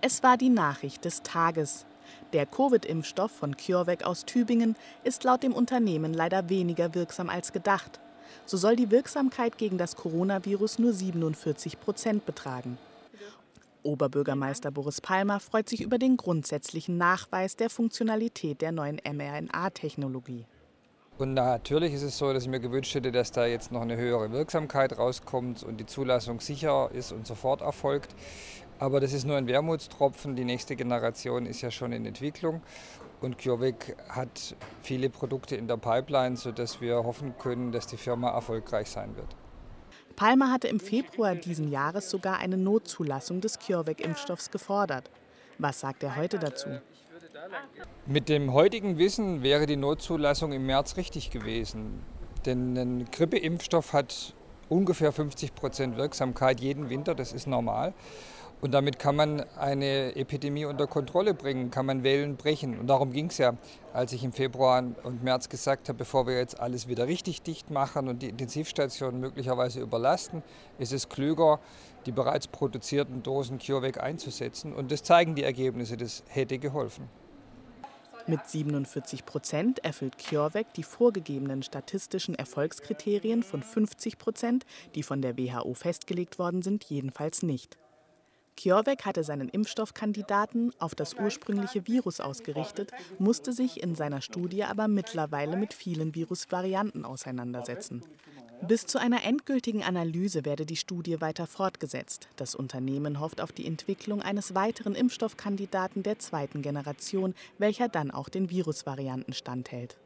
Es war die Nachricht des Tages. Der Covid-Impfstoff von CureVac aus Tübingen ist laut dem Unternehmen leider weniger wirksam als gedacht. So soll die Wirksamkeit gegen das Coronavirus nur 47 Prozent betragen. Oberbürgermeister Boris Palmer freut sich über den grundsätzlichen Nachweis der Funktionalität der neuen mRNA-Technologie. Und natürlich ist es so, dass ich mir gewünscht hätte, dass da jetzt noch eine höhere Wirksamkeit rauskommt und die Zulassung sicher ist und sofort erfolgt. Aber das ist nur ein Wermutstropfen. Die nächste Generation ist ja schon in Entwicklung. Und CureVac hat viele Produkte in der Pipeline, sodass wir hoffen können, dass die Firma erfolgreich sein wird. Palmer hatte im Februar diesen Jahres sogar eine Notzulassung des CureVac-Impfstoffs gefordert. Was sagt er heute dazu? Mit dem heutigen Wissen wäre die Notzulassung im März richtig gewesen. Denn ein Grippeimpfstoff hat ungefähr 50 Prozent Wirksamkeit jeden Winter, das ist normal. Und damit kann man eine Epidemie unter Kontrolle bringen, kann man Wellen brechen. Und darum ging es ja, als ich im Februar und März gesagt habe, bevor wir jetzt alles wieder richtig dicht machen und die Intensivstationen möglicherweise überlasten, ist es klüger, die bereits produzierten Dosen CureVac einzusetzen. Und das zeigen die Ergebnisse, das hätte geholfen. Mit 47 Prozent erfüllt CureVac die vorgegebenen statistischen Erfolgskriterien von 50 Prozent, die von der WHO festgelegt worden sind, jedenfalls nicht. CureVac hatte seinen Impfstoffkandidaten auf das ursprüngliche Virus ausgerichtet, musste sich in seiner Studie aber mittlerweile mit vielen Virusvarianten auseinandersetzen. Bis zu einer endgültigen Analyse werde die Studie weiter fortgesetzt. Das Unternehmen hofft auf die Entwicklung eines weiteren Impfstoffkandidaten der zweiten Generation, welcher dann auch den Virusvarianten standhält.